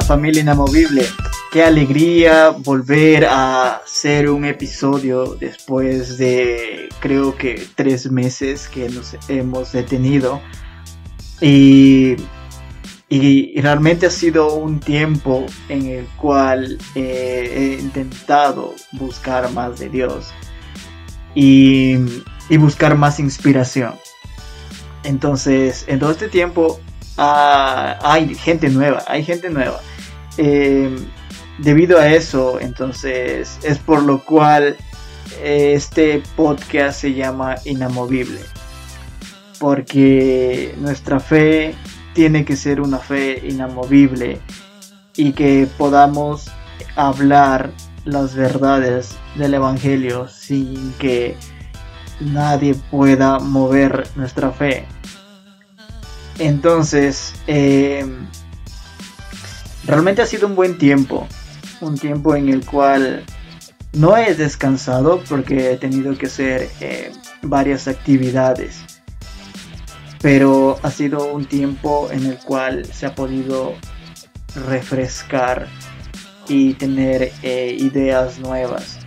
Familia inamovible. Qué alegría volver a hacer un episodio después de creo que tres meses que nos hemos detenido. Y, y realmente ha sido un tiempo en el cual he intentado buscar más de Dios y, y buscar más inspiración. Entonces, en todo este tiempo Ah, hay gente nueva, hay gente nueva. Eh, debido a eso, entonces, es por lo cual este podcast se llama Inamovible. Porque nuestra fe tiene que ser una fe inamovible y que podamos hablar las verdades del Evangelio sin que nadie pueda mover nuestra fe. Entonces, eh, realmente ha sido un buen tiempo. Un tiempo en el cual no he descansado porque he tenido que hacer eh, varias actividades. Pero ha sido un tiempo en el cual se ha podido refrescar y tener eh, ideas nuevas.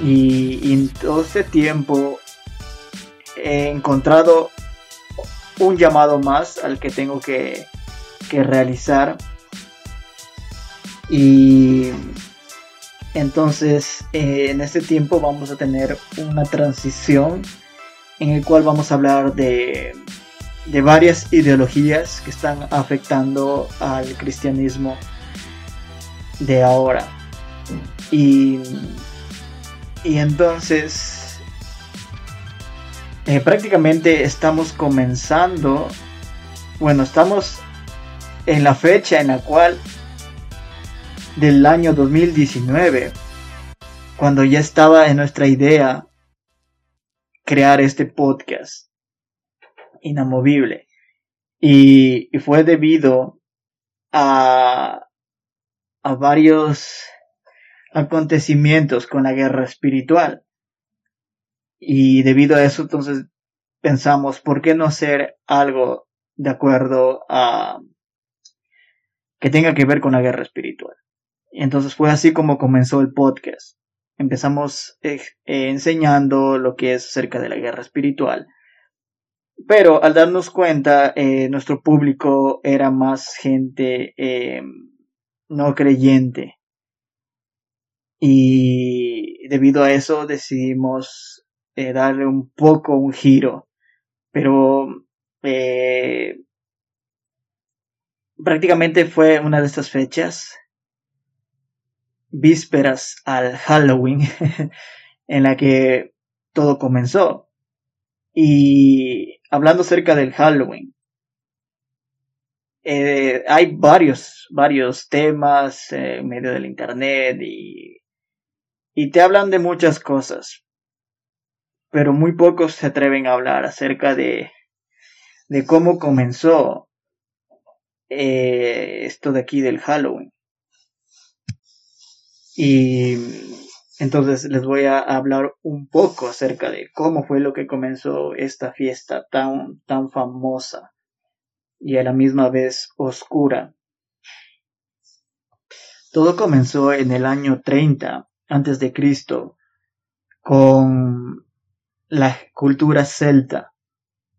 y en todo este tiempo he encontrado un llamado más al que tengo que, realizar. Y entonces eh, en este tiempo vamos a tener una transición en el cual vamos a hablar de, de varias ideologías que están afectando al cristianismo de ahora. Y, y entonces eh, prácticamente estamos comenzando, bueno, estamos en la fecha en la cual del año 2019, cuando ya estaba en nuestra idea crear este podcast inamovible. Y, fue debido a, a varios acontecimientos con la guerra espiritual. Y debido a eso, entonces pensamos, ¿por qué no hacer algo de acuerdo a que tenga que ver con la guerra espiritual? Y entonces fue así como comenzó el podcast. Empezamos eh, enseñando lo que es acerca de la guerra espiritual. Pero al darnos cuenta, eh, nuestro público era más gente eh, no creyente. Y debido a eso decidimos eh, darle un poco un giro. Pero eh, prácticamente fue una de estas fechas, vísperas al Halloween, en la que todo comenzó. Y hablando acerca del Halloween, eh, hay varios, varios temas en medio del internet y, y te hablan de muchas cosas pero muy pocos se atreven a hablar acerca de, de cómo comenzó eh, esto de aquí del Halloween. Y entonces les voy a hablar un poco acerca de cómo fue lo que comenzó esta fiesta tan, tan famosa y a la misma vez oscura. Todo comenzó en el año 30 antes de Cristo con la cultura celta,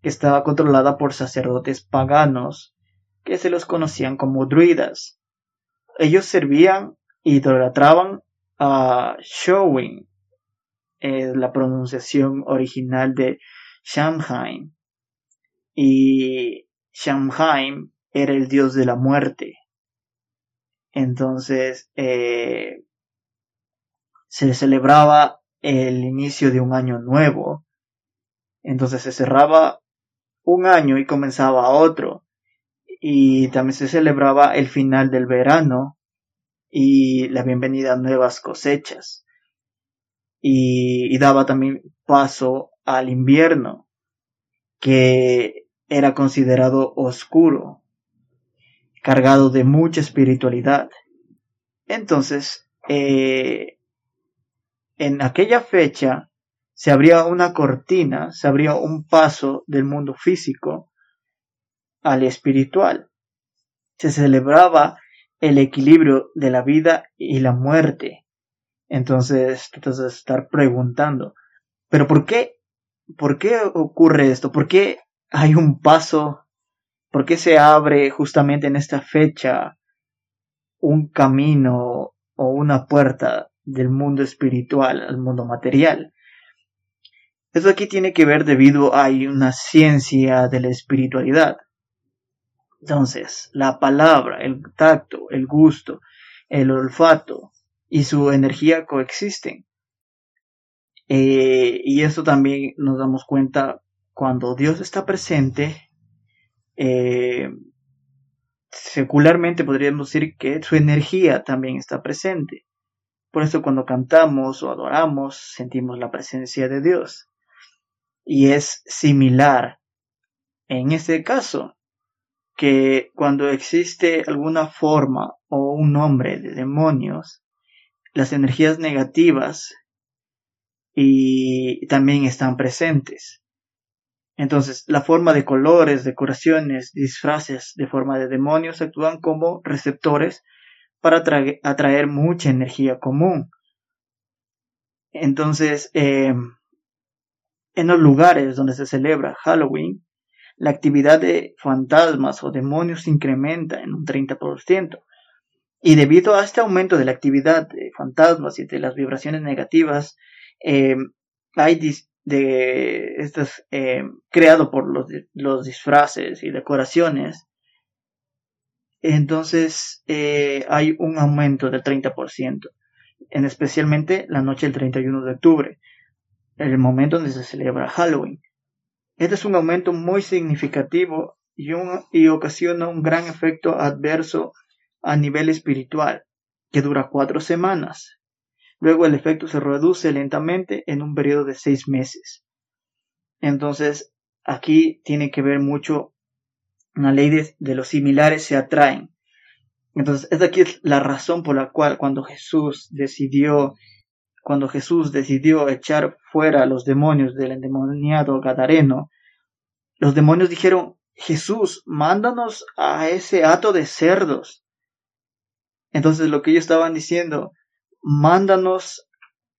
que estaba controlada por sacerdotes paganos que se los conocían como druidas. Ellos servían y idolatraban a Showin, es la pronunciación original de Shamhain. Y Shamhain era el dios de la muerte. Entonces, eh, se celebraba el inicio de un año nuevo. Entonces se cerraba un año y comenzaba otro. Y también se celebraba el final del verano y la bienvenida a nuevas cosechas. Y, daba también paso al invierno, que era considerado oscuro, cargado de mucha espiritualidad. Entonces, eh, en aquella fecha se abría una cortina, se abría un paso del mundo físico al espiritual. se celebraba el equilibrio de la vida y la muerte. Entonces, tú te vas a estar preguntando, ¿pero por qué? ¿Por qué ocurre esto? ¿Por qué hay un paso? ¿Por qué se abre justamente en esta fecha un camino o una puerta del mundo espiritual al mundo material? Esto aquí tiene que ver debido a una ciencia de la espiritualidad. Entonces, la palabra, el tacto, el gusto, el olfato y su energía coexisten. Eh, y esto también nos damos cuenta cuando Dios está presente. Eh, secularmente podríamos decir que su energía también está presente. Por eso cuando cantamos o adoramos sentimos la presencia de Dios. Y es similar en este caso que cuando existe alguna forma o un nombre de demonios, las energías negativas y también están presentes. Entonces, la forma de colores, decoraciones, disfraces de forma de demonios actúan como receptores para atraer, mucha energía común. Entonces, em, en los lugares donde se celebra Halloween, la actividad de fantasmas o demonios incrementa en un 30%. Y debido a este aumento de la actividad de fantasmas y de las vibraciones negativas, eh, hay de eh, creado por los, los, disfraces y decoraciones entonces eh, hay un aumento del 30% en especialmente la noche del 31 de octubre el momento donde se celebra Halloween este es un aumento muy significativo y, y ocasiona un gran efecto adverso a nivel espiritual que dura cuatro semanas Luego el efecto se reduce lentamente en un periodo de seis meses. Entonces, aquí tiene que ver mucho una ley de, los similares se atraen. Entonces, esta aquí es la razón por la cual cuando Jesús decidió, cuando Jesús decidió echar fuera a los demonios del endemoniado Gadareno, los demonios dijeron, Jesús, mándanos a ese hato de cerdos. Entonces lo que ellos estaban diciendo, mándanos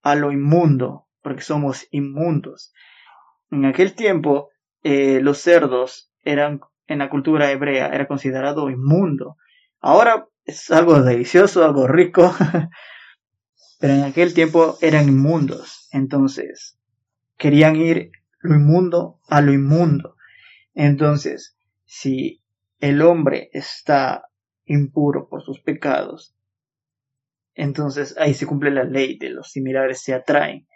a lo inmundo, porque somos inmundos. En aquel tiempo, eh, los cerdos eran, en la cultura hebrea, era considerado inmundo. Ahora es algo delicioso, algo rico, pero en aquel tiempo eran inmundos. Entonces, querían ir lo inmundo a lo inmundo. Entonces, si el hombre está impuro por sus pecados, entonces ahí se cumple la ley de los similares se atraen.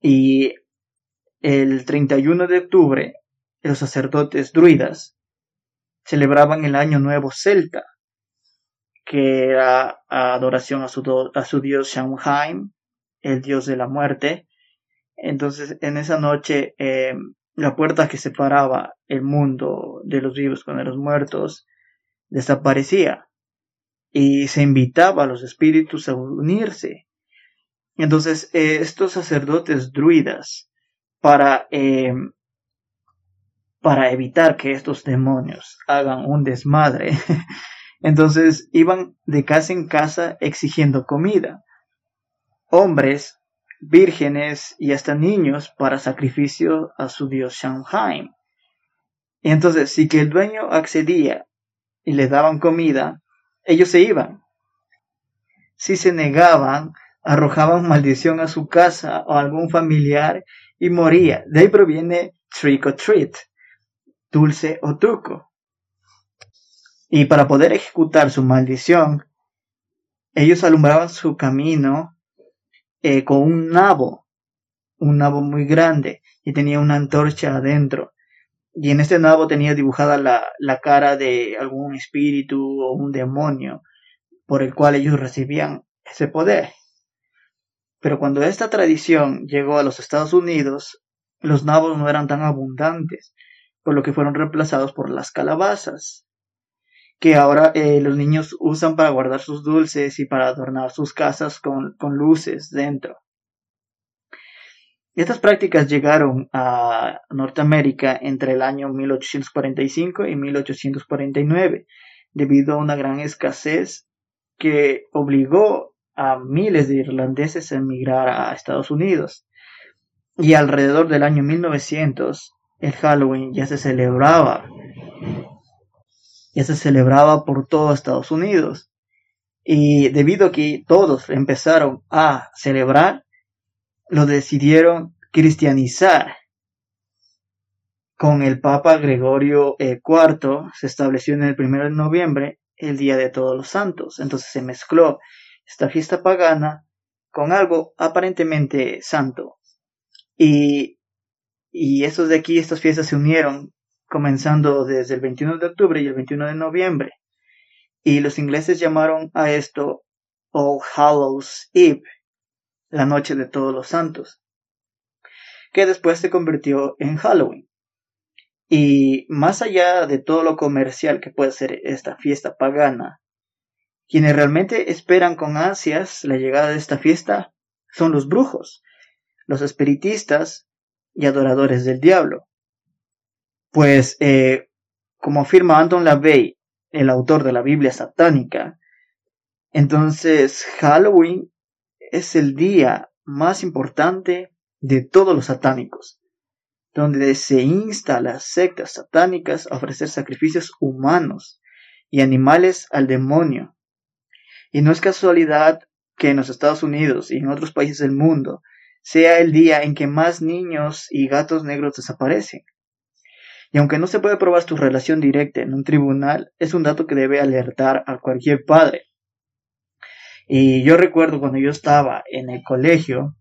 Y el 31 de octubre, los sacerdotes druidas celebraban el Año Nuevo Celta, que era adoración a su, a su dios Shamhain, el dios de la muerte. Entonces, en esa noche, eh, la puerta que separaba el mundo de los vivos con los muertos desaparecía y se invitaba a los espíritus a unirse. Entonces, eh, estos sacerdotes druidas, para, eh, para evitar que estos demonios hagan un desmadre, entonces iban de casa en casa exigiendo comida. Hombres, vírgenes y hasta niños para sacrificio a su dios Shanghai. Y entonces, si que el dueño accedía y le daban comida, ellos se iban. Si se negaban, arrojaban maldición a su casa o a algún familiar y moría. De ahí proviene trick or treat, dulce o truco. Y para poder ejecutar su maldición, ellos alumbraban su camino eh, con un nabo, un nabo muy grande, y tenía una antorcha adentro y en este nabo tenía dibujada la, la, cara de algún espíritu o un demonio por el cual ellos recibían ese poder. Pero cuando esta tradición llegó a los Estados Unidos, los nabos no eran tan abundantes, por lo que fueron reemplazados por las calabazas, que ahora eh, los niños usan para guardar sus dulces y para adornar sus casas con, con luces dentro. Estas prácticas llegaron a Norteamérica entre el año 1845 y 1849, debido a una gran escasez que obligó a miles de irlandeses a emigrar a Estados Unidos. Y alrededor del año 1900, el Halloween ya se celebraba. Ya se celebraba por todo Estados Unidos. Y debido a que todos empezaron a celebrar, lo decidieron cristianizar. Con el Papa Gregorio IV eh, se estableció en el 1 de noviembre el Día de Todos los Santos. Entonces se mezcló esta fiesta pagana con algo aparentemente santo. Y, y estos de aquí, estas fiestas se unieron comenzando desde el 21 de octubre y el 21 de noviembre. Y los ingleses llamaron a esto All Hallows Eve, la noche de todos los santos, que después se convirtió en Halloween. Y más allá de todo lo comercial que puede ser esta fiesta pagana, quienes realmente esperan con ansias la llegada de esta fiesta son los brujos, los espiritistas y adoradores del diablo. Pues, eh, como afirma Anton LaVey, el autor de la Biblia satánica, entonces Halloween es el día más importante de todos los satánicos, donde se insta a las sectas satánicas a ofrecer sacrificios humanos y animales al demonio. Y no es casualidad que en los Estados Unidos y en otros países del mundo sea el día en que más niños y gatos negros desaparecen. Y aunque no se puede probar su relación directa en un tribunal, es un dato que debe alertar a cualquier padre. Y yo recuerdo cuando yo estaba en el colegio,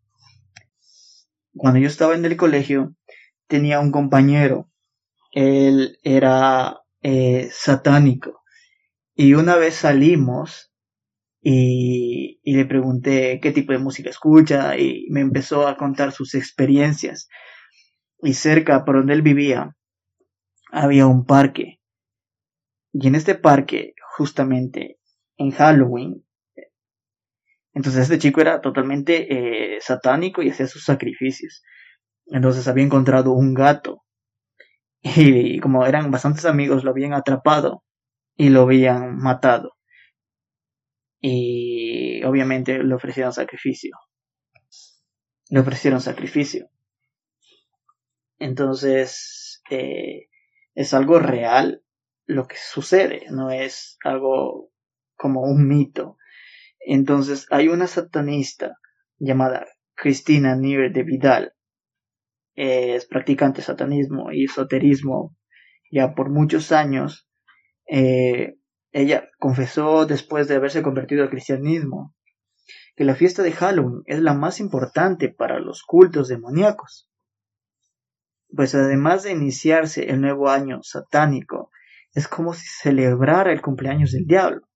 cuando yo estaba en el colegio, tenía un compañero, él era eh, satánico. Y una vez salimos y, le pregunté qué tipo de música escucha y me empezó a contar sus experiencias. Y cerca por donde él vivía había un parque. Y en este parque, justamente en Halloween, entonces este chico era totalmente eh, satánico y hacía sus sacrificios. Entonces había encontrado un gato. Y como eran bastantes amigos, lo habían atrapado y lo habían matado y obviamente le ofrecieron sacrificio. Le ofrecieron sacrificio. Entonces, eh, es algo real lo que sucede, no es algo como un mito. Entonces, hay una satanista llamada Cristina Nier de Vidal. es practicante satanismo y esoterismo ya por muchos años. Eh, ella confesó después de haberse convertido al cristianismo que la fiesta de Halloween es la más importante para los cultos demoníacos. Pues además de iniciarse el nuevo año satánico, es como si celebrara el cumpleaños del diablo.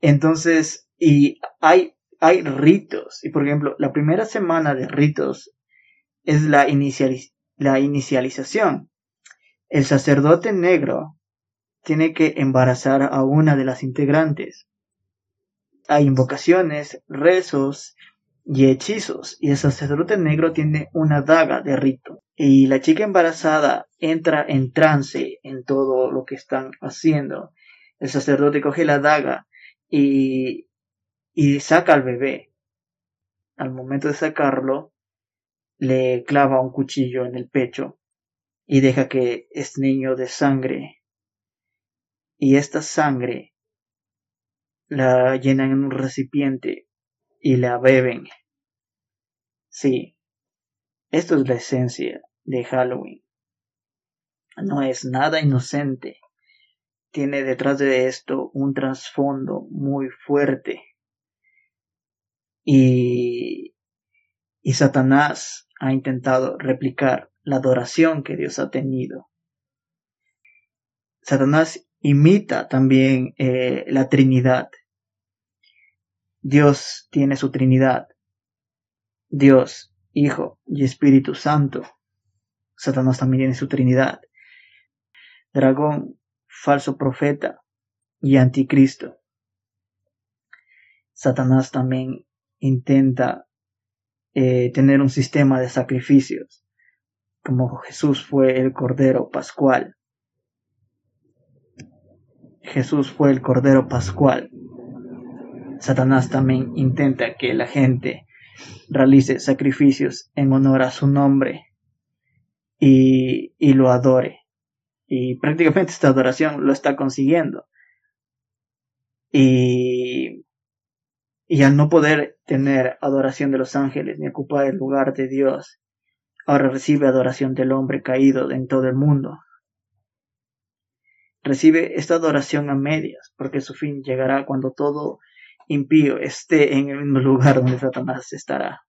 Entonces, y hay, hay ritos, y por ejemplo, la primera semana de ritos es la, la inicialización. El sacerdote negro tiene que embarazar a una de las integrantes. Hay invocaciones, rezos y hechizos, y el sacerdote negro tiene una daga de rito. Y la chica embarazada entra en trance en todo lo que están haciendo. El sacerdote coge la daga y, y saca al bebé. Al momento de sacarlo, le clava un cuchillo en el pecho y deja que este niño de sangre y esta sangre la llenan en un recipiente y la beben. Sí, esto es la esencia de Halloween. No es nada inocente. Tiene detrás de esto un trasfondo muy fuerte. Y, y Satanás ha intentado replicar la adoración que Dios ha tenido. Satanás imita también eh, la Trinidad. Dios tiene su Trinidad. Dios, Hijo y Espíritu Santo. Satanás también tiene su Trinidad. Dragón, falso profeta y anticristo. Satanás también intenta eh, tener un sistema de sacrificios, como Jesús fue el Cordero Pascual Jesús fue el Cordero Pascual, Satanás también intenta que la gente realice sacrificios en honor a su nombre y, y lo adore. Y prácticamente esta adoración lo está consiguiendo. Y, y al no poder tener adoración de los ángeles ni ocupar el lugar de Dios, ahora recibe adoración del hombre caído en todo el mundo. Recibe esta adoración a medias, porque su fin llegará cuando todo impío esté en el mismo lugar donde Satanás estará.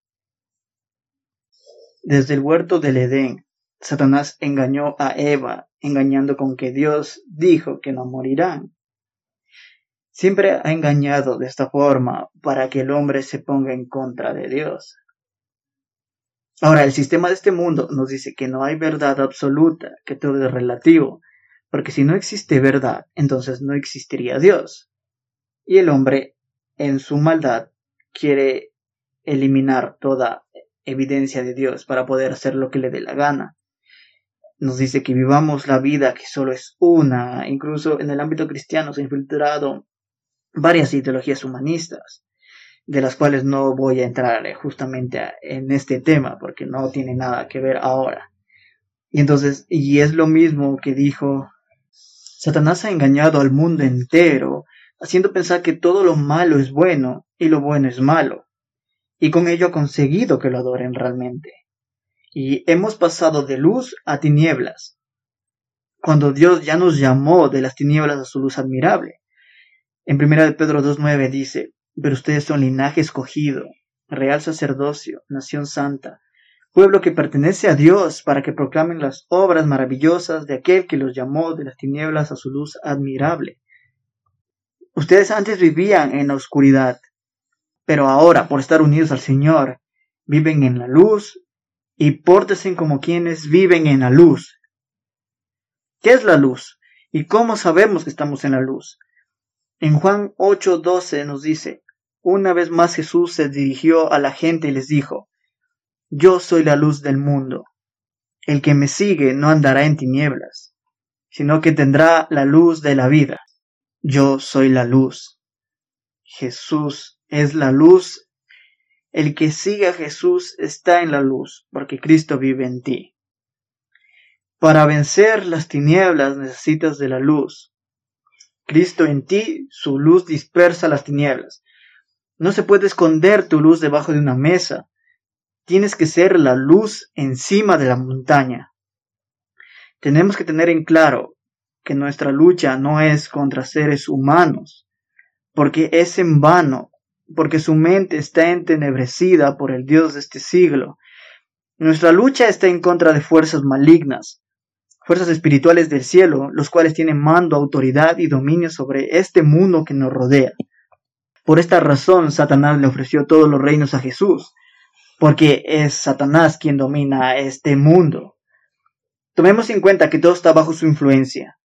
Desde el huerto del Edén, Satanás engañó a Eva, engañando con que Dios dijo que no morirán. Siempre ha engañado de esta forma para que el hombre se ponga en contra de Dios. Ahora, el sistema de este mundo nos dice que no hay verdad absoluta, que todo es relativo, porque si no existe verdad, entonces no existiría Dios. Y el hombre, en su maldad, quiere eliminar toda evidencia de Dios para poder hacer lo que le dé la gana. Nos dice que vivamos la vida que solo es una. Incluso en el ámbito cristiano se ha infiltrado varias ideologías humanistas, de las cuales no voy a entrar justamente en este tema porque no tiene nada que ver ahora. Y entonces, y es lo mismo que dijo, Satanás ha engañado al mundo entero, haciendo pensar que todo lo malo es bueno y lo bueno es malo, y con ello ha conseguido que lo adoren realmente. Y hemos pasado de luz a tinieblas, cuando Dios ya nos llamó de las tinieblas a su luz admirable. En 1 Pedro 2.9 dice, pero ustedes son linaje escogido, real sacerdocio, nación santa, pueblo que pertenece a Dios para que proclamen las obras maravillosas de aquel que los llamó de las tinieblas a su luz admirable. Ustedes antes vivían en la oscuridad, pero ahora, por estar unidos al Señor, viven en la luz y pórtense como quienes viven en la luz. ¿Qué es la luz? ¿Y cómo sabemos que estamos en la luz? En Juan 8:12 nos dice, una vez más Jesús se dirigió a la gente y les dijo, Yo soy la luz del mundo. El que me sigue no andará en tinieblas, sino que tendrá la luz de la vida. Yo soy la luz. Jesús es la luz. El que sigue a Jesús está en la luz, porque Cristo vive en ti. Para vencer las tinieblas necesitas de la luz. Cristo en ti, su luz dispersa las tinieblas. No se puede esconder tu luz debajo de una mesa. Tienes que ser la luz encima de la montaña. Tenemos que tener en claro que nuestra lucha no es contra seres humanos, porque es en vano, porque su mente está entenebrecida por el Dios de este siglo. Nuestra lucha está en contra de fuerzas malignas, fuerzas espirituales del cielo, los cuales tienen mando, autoridad y dominio sobre este mundo que nos rodea. Por esta razón, Satanás le ofreció todos los reinos a Jesús, porque es Satanás quien domina este mundo. Tomemos en cuenta que todo está bajo su influencia.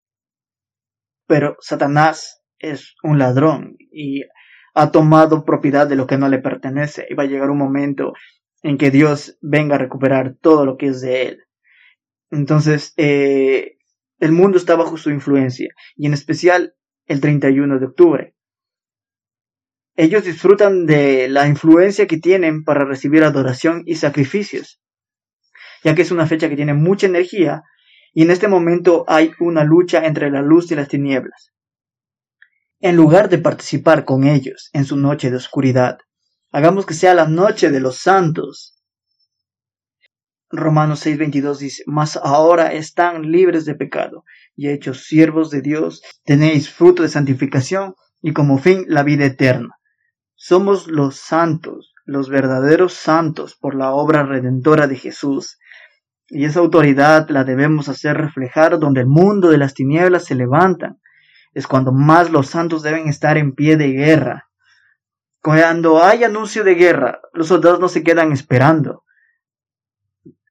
Pero Satanás es un ladrón y ha tomado propiedad de lo que no le pertenece y va a llegar un momento en que Dios venga a recuperar todo lo que es de él. Entonces, eh, el mundo está bajo su influencia, y en especial el 31 de octubre. Ellos disfrutan de la influencia que tienen para recibir adoración y sacrificios, ya que es una fecha que tiene mucha energía y en este momento hay una lucha entre la luz y las tinieblas. En lugar de participar con ellos en su noche de oscuridad, hagamos que sea la noche de los santos, Romanos 6:22 dice, mas ahora están libres de pecado y hechos siervos de Dios, tenéis fruto de santificación y como fin la vida eterna. Somos los santos, los verdaderos santos por la obra redentora de Jesús. Y esa autoridad la debemos hacer reflejar donde el mundo de las tinieblas se levanta. Es cuando más los santos deben estar en pie de guerra. Cuando hay anuncio de guerra, los soldados no se quedan esperando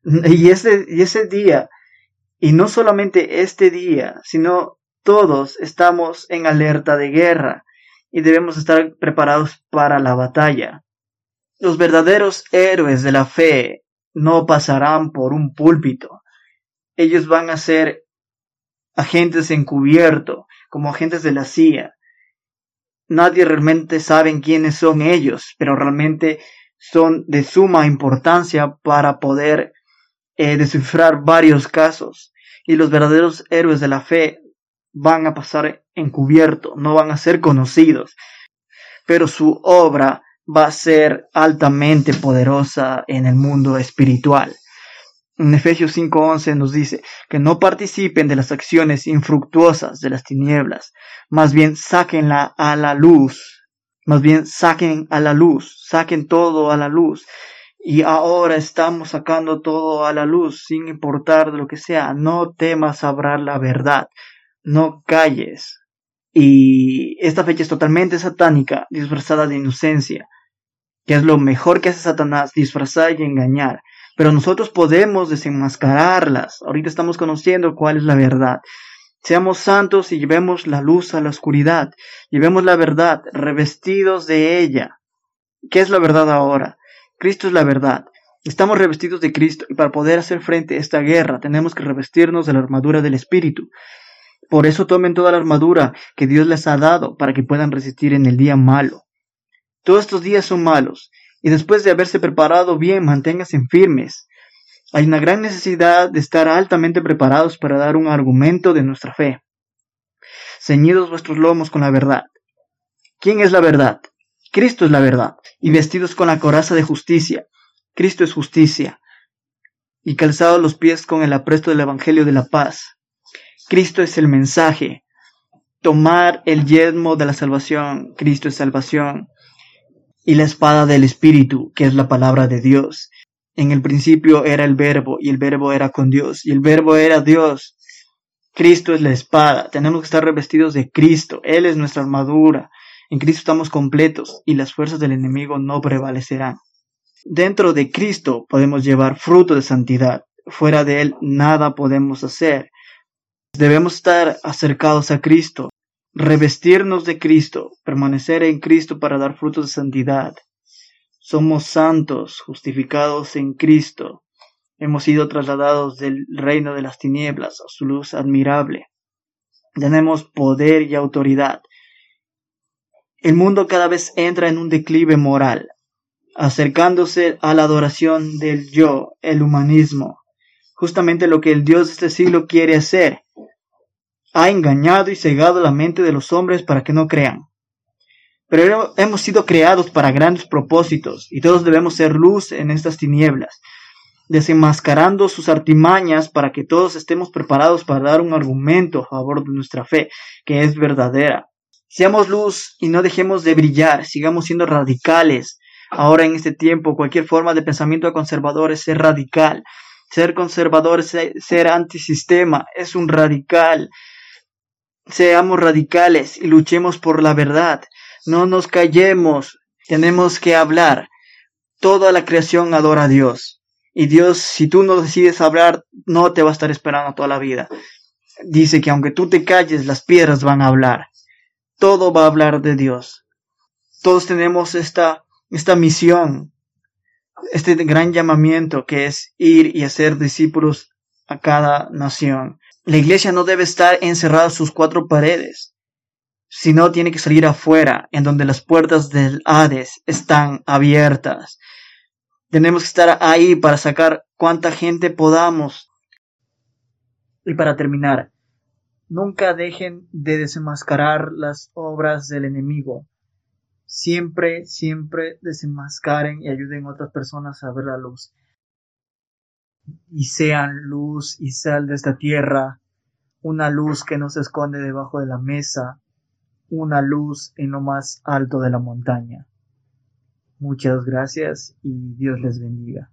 y ese, y ese día, y no solamente este día, sino todos estamos en alerta de guerra y debemos estar preparados para la batalla. Los verdaderos héroes de la fe no pasarán por un púlpito. Ellos van a ser agentes encubierto, como agentes de la CIA. Nadie realmente sabe quiénes son ellos, pero realmente son de suma importancia para poder eh, descifrar varios casos. Y los verdaderos héroes de la fe van a pasar encubierto, no van a ser conocidos, pero su obra va a ser altamente poderosa en el mundo espiritual. En Efesios 5:11 nos dice que no participen de las acciones infructuosas de las tinieblas, más bien sáquenla a la luz, más bien saquen a la luz, saquen todo a la luz. Y ahora estamos sacando todo a la luz, sin importar de lo que sea. No temas hablar la verdad, no calles. Y esta fecha es totalmente satánica, disfrazada de inocencia, que es lo mejor que hace Satanás, disfrazar y engañar pero nosotros podemos desenmascararlas. Ahorita estamos conociendo cuál es la verdad. Seamos santos y llevemos la luz a la oscuridad. Llevemos la verdad, revestidos de ella. ¿Qué es la verdad ahora? Cristo es la verdad. Estamos revestidos de Cristo y para poder hacer frente a esta guerra tenemos que revestirnos de la armadura del Espíritu. Por eso tomen toda la armadura que Dios les ha dado para que puedan resistir en el día malo. Todos estos días son malos y después de haberse preparado bien, manténganse firmes. Hay una gran necesidad de estar altamente preparados para dar un argumento de nuestra fe. Ceñidos vuestros lomos con la verdad. ¿Quién es la verdad? Cristo es la verdad. Y vestidos con la coraza de justicia. Cristo es justicia. Y calzados los pies con el apresto del Evangelio de la paz. Cristo es el mensaje. Tomar el yelmo de la salvación. Cristo es salvación y la espada del Espíritu, que es la palabra de Dios. En el principio era el verbo, y el verbo era con Dios, y el verbo era Dios. Cristo es la espada, tenemos que estar revestidos de Cristo, Él es nuestra armadura. En Cristo estamos completos y las fuerzas del enemigo no prevalecerán. Dentro de Cristo podemos llevar fruto de santidad, fuera de Él nada podemos hacer. Debemos estar acercados a Cristo, revestirnos de Cristo, permanecer en Cristo para dar frutos de santidad. Somos santos, justificados en Cristo. Hemos sido trasladados del reino de las tinieblas a su luz admirable. Tenemos poder y autoridad. El mundo cada vez entra en un declive moral, acercándose a la adoración del yo, el humanismo, justamente lo que el Dios de este siglo quiere hacer, ha engañado y cegado la mente de los hombres para que no crean. Pero hemos sido creados para grandes propósitos y todos debemos ser luz en estas tinieblas, desenmascarando sus artimañas para que todos estemos preparados para dar un argumento a favor de nuestra fe, que es verdadera. Seamos luz y no dejemos de brillar, sigamos siendo radicales. Ahora en este tiempo cualquier forma de pensamiento conservador es ser radical. Ser conservador es ser antisistema, es un radical. Seamos radicales y luchemos por la verdad. No nos callemos. Tenemos que hablar. Toda la creación adora a Dios. Y Dios, si tú no decides hablar, no te va a estar esperando toda la vida. Dice que aunque tú te calles, las piedras van a hablar. Todo va a hablar de Dios. Todos tenemos esta, esta misión, este gran llamamiento que es ir y hacer discípulos a cada nación. La iglesia no debe estar encerrada en sus cuatro paredes, sino tiene que salir afuera, en donde las puertas del Hades están abiertas. Tenemos que estar ahí para sacar cuanta gente podamos. Y para terminar, nunca dejen de desenmascarar las obras del enemigo. Siempre, siempre desenmascaren y ayuden a otras personas a ver la luz y sean luz y sal de esta tierra, una luz que no se esconde debajo de la mesa, una luz en lo más alto de la montaña. Muchas gracias y Dios les bendiga.